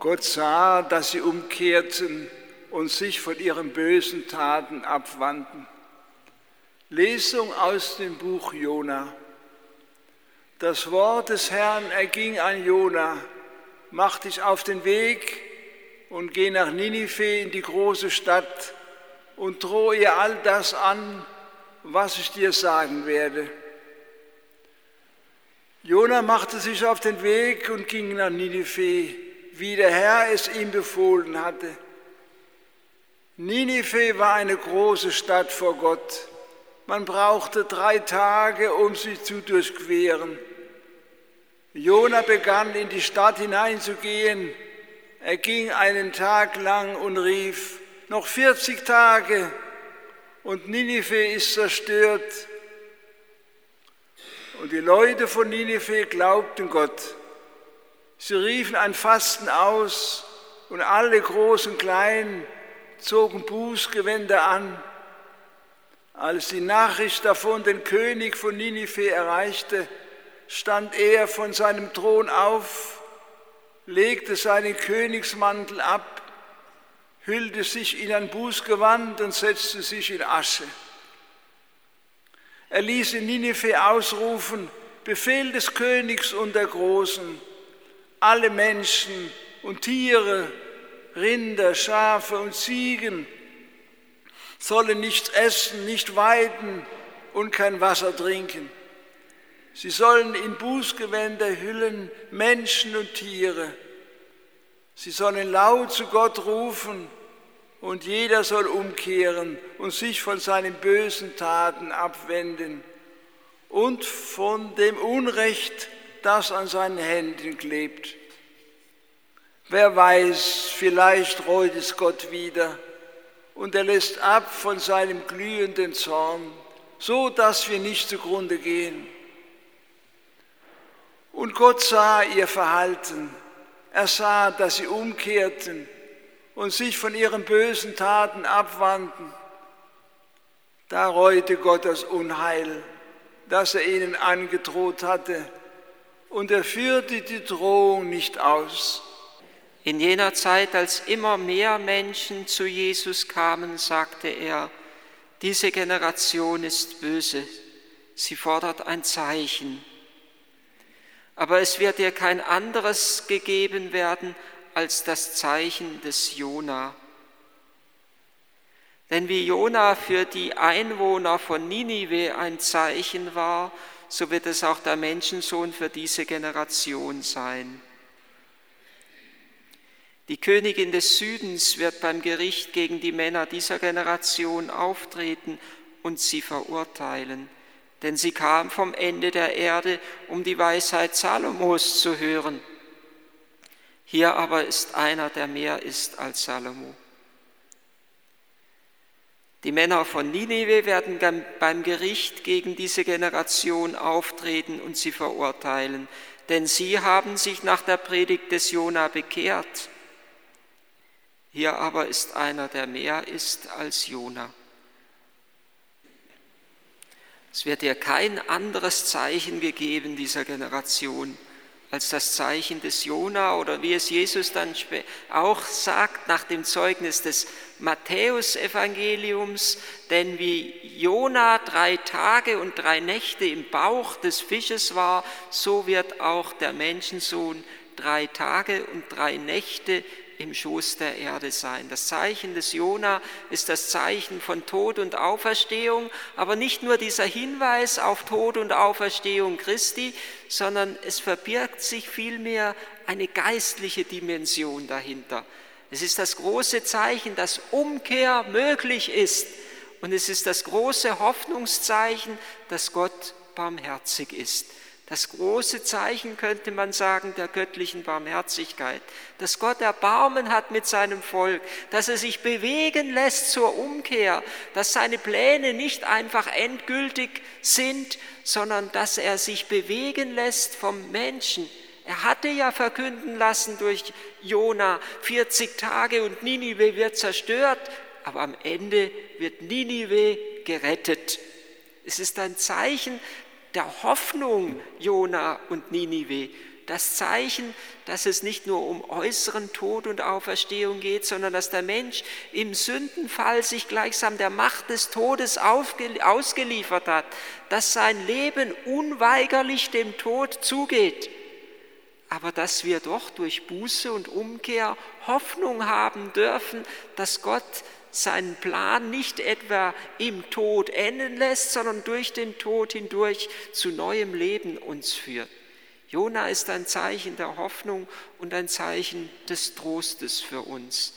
Gott sah, dass sie umkehrten und sich von ihren bösen Taten abwandten. Lesung aus dem Buch Jona. Das Wort des Herrn erging an Jona, mach dich auf den Weg und geh nach Ninive in die große Stadt und drohe ihr all das an, was ich dir sagen werde. Jona machte sich auf den Weg und ging nach Ninive wie der Herr es ihm befohlen hatte. Ninive war eine große Stadt vor Gott. Man brauchte drei Tage, um sie zu durchqueren. Jona begann in die Stadt hineinzugehen. Er ging einen Tag lang und rief, noch 40 Tage und Ninive ist zerstört. Und die Leute von Ninive glaubten Gott. Sie riefen ein Fasten aus und alle Großen und Kleinen zogen Bußgewänder an. Als die Nachricht davon den König von Ninive erreichte, stand er von seinem Thron auf, legte seinen Königsmantel ab, hüllte sich in ein Bußgewand und setzte sich in Asche. Er ließ in Ninive ausrufen, Befehl des Königs und der Großen, alle Menschen und Tiere, Rinder, Schafe und Ziegen sollen nichts essen, nicht weiden und kein Wasser trinken. Sie sollen in Bußgewänder hüllen Menschen und Tiere. Sie sollen laut zu Gott rufen und jeder soll umkehren und sich von seinen bösen Taten abwenden und von dem Unrecht, das an seinen Händen klebt. Wer weiß, vielleicht reut es Gott wieder und er lässt ab von seinem glühenden Zorn, so dass wir nicht zugrunde gehen. Und Gott sah ihr Verhalten. Er sah, dass sie umkehrten und sich von ihren bösen Taten abwandten. Da reute Gott das Unheil, das er ihnen angedroht hatte und er führte die Drohung nicht aus. In jener Zeit, als immer mehr Menschen zu Jesus kamen, sagte er, diese Generation ist böse, sie fordert ein Zeichen. Aber es wird ihr kein anderes gegeben werden als das Zeichen des Jona. Denn wie Jona für die Einwohner von Ninive ein Zeichen war, so wird es auch der Menschensohn für diese Generation sein. Die Königin des Südens wird beim Gericht gegen die Männer dieser Generation auftreten und sie verurteilen, denn sie kam vom Ende der Erde, um die Weisheit Salomos zu hören. Hier aber ist einer, der mehr ist als Salomo. Die Männer von Ninive werden beim Gericht gegen diese Generation auftreten und sie verurteilen, denn sie haben sich nach der Predigt des Jona bekehrt. Hier aber ist einer, der mehr ist als Jona. Es wird ihr kein anderes Zeichen gegeben dieser Generation als das Zeichen des Jona oder wie es Jesus dann auch sagt nach dem Zeugnis des Matthäusevangeliums, denn wie Jona drei Tage und drei Nächte im Bauch des Fisches war, so wird auch der Menschensohn drei Tage und drei Nächte im Schoß der Erde sein. Das Zeichen des Jona ist das Zeichen von Tod und Auferstehung, aber nicht nur dieser Hinweis auf Tod und Auferstehung Christi, sondern es verbirgt sich vielmehr eine geistliche Dimension dahinter. Es ist das große Zeichen, dass Umkehr möglich ist. Und es ist das große Hoffnungszeichen, dass Gott barmherzig ist. Das große Zeichen könnte man sagen der göttlichen Barmherzigkeit, dass Gott Erbarmen hat mit seinem Volk, dass er sich bewegen lässt zur Umkehr, dass seine Pläne nicht einfach endgültig sind, sondern dass er sich bewegen lässt vom Menschen. Er hatte ja verkünden lassen durch Jona 40 Tage und Ninive wird zerstört, aber am Ende wird Ninive gerettet. Es ist ein Zeichen der Hoffnung Jona und Ninive, das Zeichen, dass es nicht nur um äußeren Tod und Auferstehung geht, sondern dass der Mensch im Sündenfall sich gleichsam der Macht des Todes ausgeliefert hat, dass sein Leben unweigerlich dem Tod zugeht, aber dass wir doch durch Buße und Umkehr Hoffnung haben dürfen, dass Gott seinen Plan nicht etwa im Tod enden lässt, sondern durch den Tod hindurch zu neuem Leben uns führt. Jona ist ein Zeichen der Hoffnung und ein Zeichen des Trostes für uns.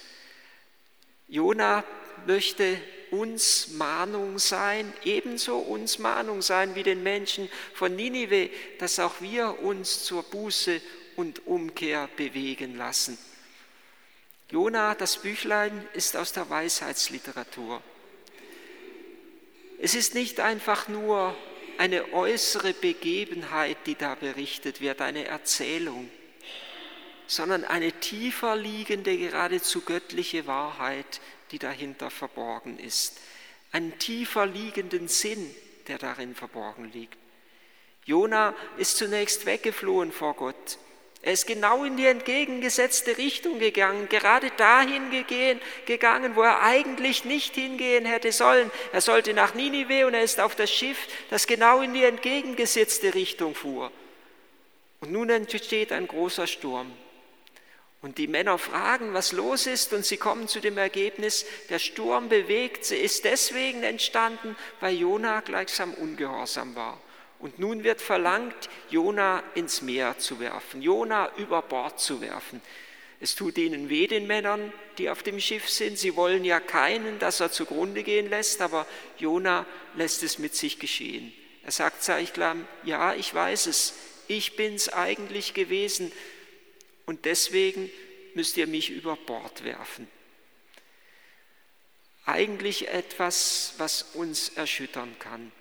Jona möchte uns Mahnung sein, ebenso uns Mahnung sein wie den Menschen von Ninive, dass auch wir uns zur Buße und Umkehr bewegen lassen. Jona, das Büchlein, ist aus der Weisheitsliteratur. Es ist nicht einfach nur eine äußere Begebenheit, die da berichtet wird, eine Erzählung, sondern eine tiefer liegende, geradezu göttliche Wahrheit, die dahinter verborgen ist. Einen tiefer liegenden Sinn, der darin verborgen liegt. Jona ist zunächst weggeflohen vor Gott. Er ist genau in die entgegengesetzte Richtung gegangen, gerade dahin gegangen, wo er eigentlich nicht hingehen hätte sollen. Er sollte nach Ninive und er ist auf das Schiff, das genau in die entgegengesetzte Richtung fuhr. Und nun entsteht ein großer Sturm. Und die Männer fragen, was los ist, und sie kommen zu dem Ergebnis, der Sturm bewegt, ist deswegen entstanden, weil Jona gleichsam ungehorsam war. Und nun wird verlangt, Jona ins Meer zu werfen, Jona über Bord zu werfen. Es tut ihnen weh, den Männern, die auf dem Schiff sind. Sie wollen ja keinen, dass er zugrunde gehen lässt, aber Jona lässt es mit sich geschehen. Er sagt Zeichlam, ja, ich weiß es, ich bin's eigentlich gewesen und deswegen müsst ihr mich über Bord werfen. Eigentlich etwas, was uns erschüttern kann.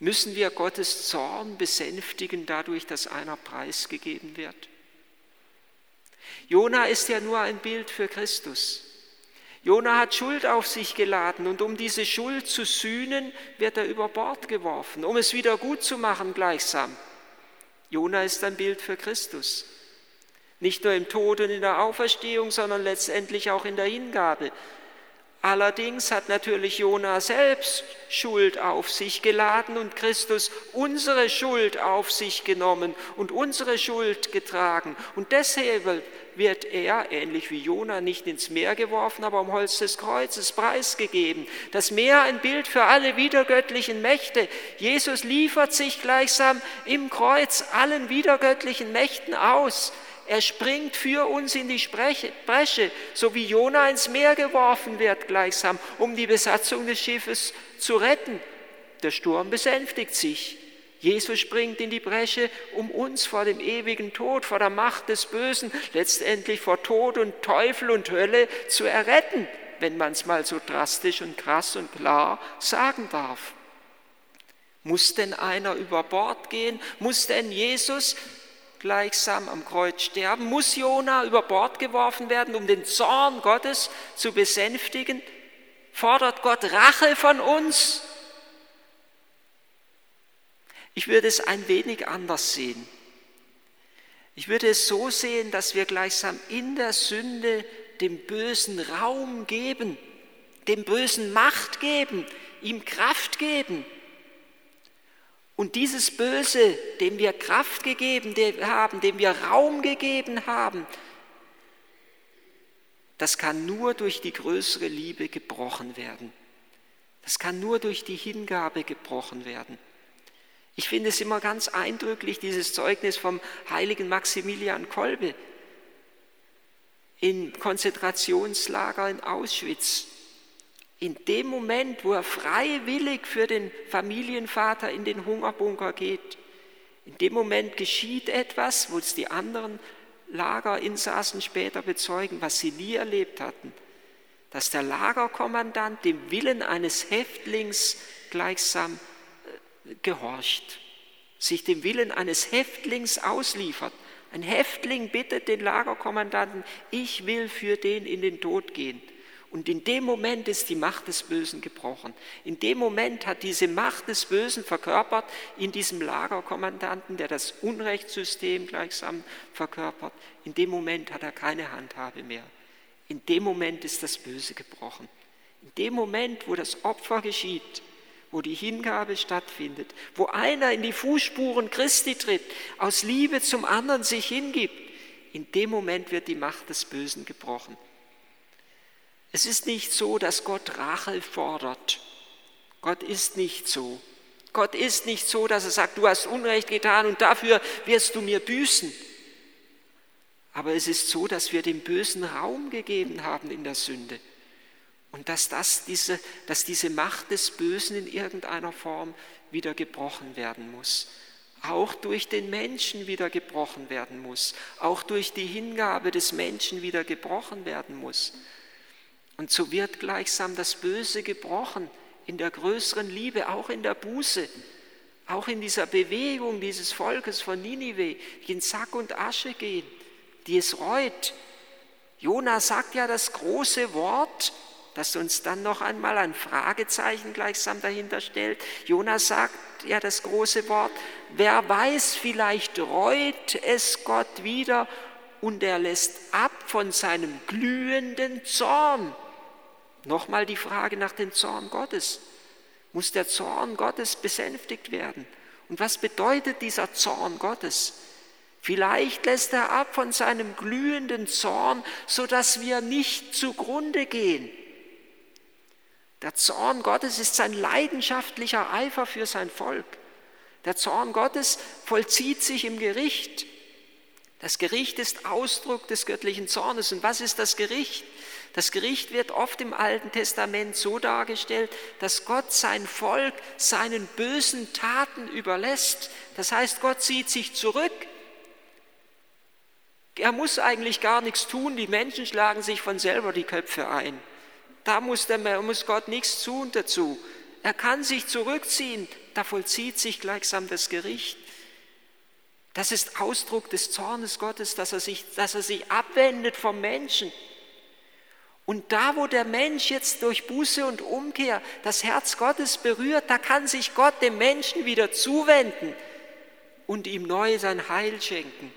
Müssen wir Gottes Zorn besänftigen dadurch, dass einer preisgegeben wird? Jona ist ja nur ein Bild für Christus. Jona hat Schuld auf sich geladen und um diese Schuld zu sühnen, wird er über Bord geworfen, um es wieder gut zu machen gleichsam. Jona ist ein Bild für Christus. Nicht nur im Tod und in der Auferstehung, sondern letztendlich auch in der Hingabe. Allerdings hat natürlich Jona selbst Schuld auf sich geladen und Christus unsere Schuld auf sich genommen und unsere Schuld getragen. Und deshalb wird er, ähnlich wie Jona, nicht ins Meer geworfen, aber am Holz des Kreuzes preisgegeben. Das Meer ein Bild für alle wiedergöttlichen Mächte. Jesus liefert sich gleichsam im Kreuz allen wiedergöttlichen Mächten aus. Er springt für uns in die Bresche, so wie Jona ins Meer geworfen wird gleichsam, um die Besatzung des Schiffes zu retten. Der Sturm besänftigt sich. Jesus springt in die Bresche, um uns vor dem ewigen Tod, vor der Macht des Bösen, letztendlich vor Tod und Teufel und Hölle zu erretten, wenn man es mal so drastisch und krass und klar sagen darf. Muss denn einer über Bord gehen? Muss denn Jesus gleichsam am Kreuz sterben? Muss Jona über Bord geworfen werden, um den Zorn Gottes zu besänftigen? Fordert Gott Rache von uns? Ich würde es ein wenig anders sehen. Ich würde es so sehen, dass wir gleichsam in der Sünde dem Bösen Raum geben, dem Bösen Macht geben, ihm Kraft geben und dieses Böse, dem wir Kraft gegeben haben, dem wir Raum gegeben haben, das kann nur durch die größere Liebe gebrochen werden. Das kann nur durch die Hingabe gebrochen werden. Ich finde es immer ganz eindrücklich, dieses Zeugnis vom heiligen Maximilian Kolbe in Konzentrationslager in Auschwitz. In dem Moment, wo er freiwillig für den Familienvater in den Hungerbunker geht, in dem Moment geschieht etwas, wo es die anderen Lagerinsassen später bezeugen, was sie nie erlebt hatten, dass der Lagerkommandant dem Willen eines Häftlings gleichsam äh, gehorcht, sich dem Willen eines Häftlings ausliefert. Ein Häftling bittet den Lagerkommandanten, ich will für den in den Tod gehen. Und in dem Moment ist die Macht des Bösen gebrochen. In dem Moment hat diese Macht des Bösen verkörpert in diesem Lagerkommandanten, der das Unrechtssystem gleichsam verkörpert. In dem Moment hat er keine Handhabe mehr. In dem Moment ist das Böse gebrochen. In dem Moment, wo das Opfer geschieht, wo die Hingabe stattfindet, wo einer in die Fußspuren Christi tritt, aus Liebe zum anderen sich hingibt, in dem Moment wird die Macht des Bösen gebrochen. Es ist nicht so, dass Gott Rache fordert. Gott ist nicht so. Gott ist nicht so, dass er sagt, du hast Unrecht getan und dafür wirst du mir büßen. Aber es ist so, dass wir dem Bösen Raum gegeben haben in der Sünde. Und dass, das, diese, dass diese Macht des Bösen in irgendeiner Form wieder gebrochen werden muss. Auch durch den Menschen wieder gebrochen werden muss. Auch durch die Hingabe des Menschen wieder gebrochen werden muss. Und so wird gleichsam das Böse gebrochen in der größeren Liebe, auch in der Buße, auch in dieser Bewegung dieses Volkes von Ninive, die in Sack und Asche gehen, die es reut. Jona sagt ja das große Wort, das uns dann noch einmal ein Fragezeichen gleichsam dahinter stellt. Jonas sagt ja das große Wort, wer weiß, vielleicht reut es Gott wieder und er lässt ab von seinem glühenden Zorn. Nochmal die Frage nach dem Zorn Gottes. Muss der Zorn Gottes besänftigt werden? Und was bedeutet dieser Zorn Gottes? Vielleicht lässt er ab von seinem glühenden Zorn, sodass wir nicht zugrunde gehen. Der Zorn Gottes ist sein leidenschaftlicher Eifer für sein Volk. Der Zorn Gottes vollzieht sich im Gericht. Das Gericht ist Ausdruck des göttlichen Zornes. Und was ist das Gericht? Das Gericht wird oft im Alten Testament so dargestellt, dass Gott sein Volk seinen bösen Taten überlässt. Das heißt, Gott zieht sich zurück. Er muss eigentlich gar nichts tun, die Menschen schlagen sich von selber die Köpfe ein. Da muss, der, muss Gott nichts tun dazu. Er kann sich zurückziehen, da vollzieht sich gleichsam das Gericht. Das ist Ausdruck des Zornes Gottes, dass er sich, dass er sich abwendet vom Menschen. Und da, wo der Mensch jetzt durch Buße und Umkehr das Herz Gottes berührt, da kann sich Gott dem Menschen wieder zuwenden und ihm neu sein Heil schenken.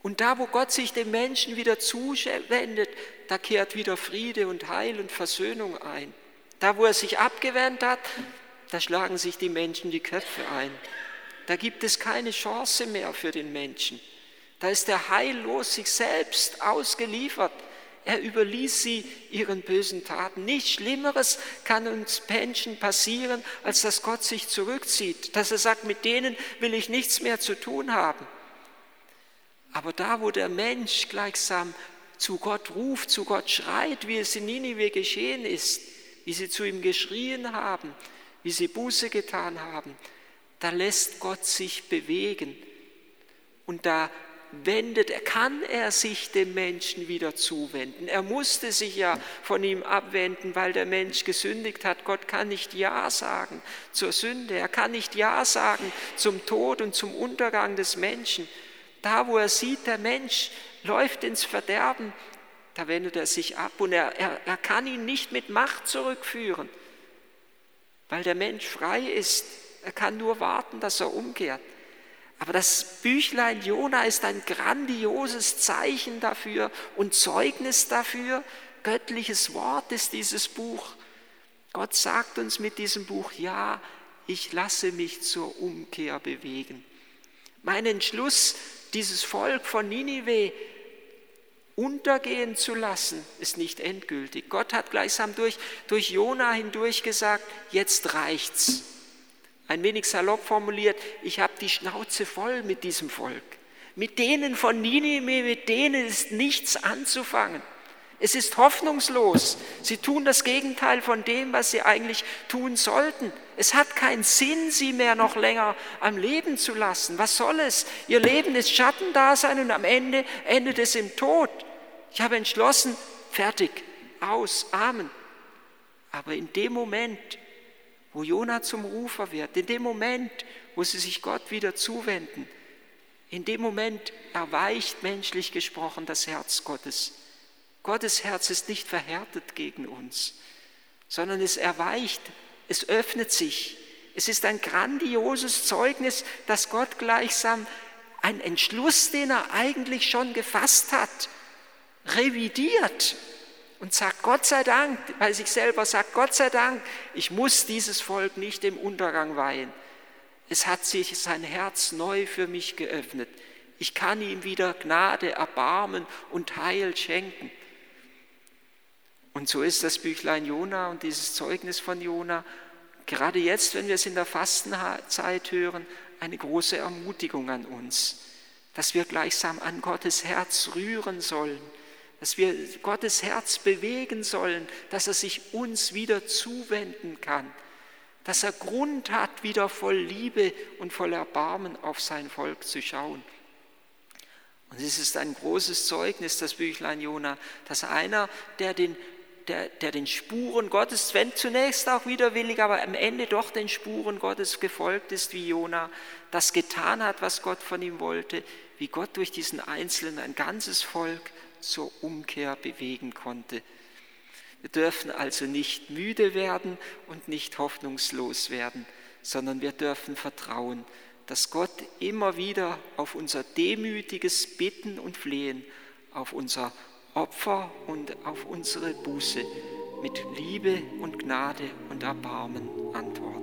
Und da, wo Gott sich dem Menschen wieder zuwendet, da kehrt wieder Friede und Heil und Versöhnung ein. Da, wo er sich abgewendet hat, da schlagen sich die Menschen die Köpfe ein. Da gibt es keine Chance mehr für den Menschen. Da ist er heillos sich selbst ausgeliefert. Er überließ sie ihren bösen Taten. Nichts Schlimmeres kann uns Menschen passieren, als dass Gott sich zurückzieht, dass er sagt, mit denen will ich nichts mehr zu tun haben. Aber da, wo der Mensch gleichsam zu Gott ruft, zu Gott schreit, wie es in Ninive geschehen ist, wie sie zu ihm geschrien haben, wie sie Buße getan haben, da lässt Gott sich bewegen. Und da wendet, kann er sich dem Menschen wieder zuwenden. Er musste sich ja von ihm abwenden, weil der Mensch gesündigt hat. Gott kann nicht Ja sagen zur Sünde. Er kann nicht Ja sagen zum Tod und zum Untergang des Menschen. Da, wo er sieht, der Mensch läuft ins Verderben, da wendet er sich ab und er, er, er kann ihn nicht mit Macht zurückführen, weil der Mensch frei ist. Er kann nur warten, dass er umkehrt. Aber das Büchlein Jona ist ein grandioses Zeichen dafür und Zeugnis dafür. Göttliches Wort ist dieses Buch. Gott sagt uns mit diesem Buch, ja, ich lasse mich zur Umkehr bewegen. Mein Entschluss, dieses Volk von Ninive untergehen zu lassen, ist nicht endgültig. Gott hat gleichsam durch, durch Jona hindurch gesagt, jetzt reicht's. Ein wenig salopp formuliert, ich habe die Schnauze voll mit diesem Volk. Mit denen von Ninive, mit denen ist nichts anzufangen. Es ist hoffnungslos. Sie tun das Gegenteil von dem, was sie eigentlich tun sollten. Es hat keinen Sinn, sie mehr noch länger am Leben zu lassen. Was soll es? Ihr Leben ist Schattendasein und am Ende endet es im Tod. Ich habe entschlossen, fertig, aus, Amen. Aber in dem Moment, wo Jona zum Rufer wird, in dem Moment, wo sie sich Gott wieder zuwenden, in dem Moment erweicht menschlich gesprochen das Herz Gottes. Gottes Herz ist nicht verhärtet gegen uns, sondern es erweicht, es öffnet sich. Es ist ein grandioses Zeugnis, dass Gott gleichsam einen Entschluss, den er eigentlich schon gefasst hat, revidiert und sagt Gott sei Dank, bei sich selber sagt Gott sei Dank, ich muss dieses Volk nicht dem Untergang weihen. Es hat sich sein Herz neu für mich geöffnet. Ich kann ihm wieder Gnade, Erbarmen und Heil schenken. Und so ist das Büchlein Jona und dieses Zeugnis von Jona, gerade jetzt, wenn wir es in der Fastenzeit hören, eine große Ermutigung an uns, dass wir gleichsam an Gottes Herz rühren sollen, dass wir Gottes Herz bewegen sollen, dass er sich uns wieder zuwenden kann, dass er Grund hat, wieder voll Liebe und voll Erbarmen auf sein Volk zu schauen. Und es ist ein großes Zeugnis, das Büchlein Jona, dass einer, der den, der, der den Spuren Gottes, wenn zunächst auch widerwillig, aber am Ende doch den Spuren Gottes gefolgt ist wie Jona, das getan hat, was Gott von ihm wollte, wie Gott durch diesen Einzelnen ein ganzes Volk zur Umkehr bewegen konnte. Wir dürfen also nicht müde werden und nicht hoffnungslos werden, sondern wir dürfen vertrauen, dass Gott immer wieder auf unser demütiges Bitten und Flehen, auf unser Opfer und auf unsere Buße mit Liebe und Gnade und Erbarmen antwortet.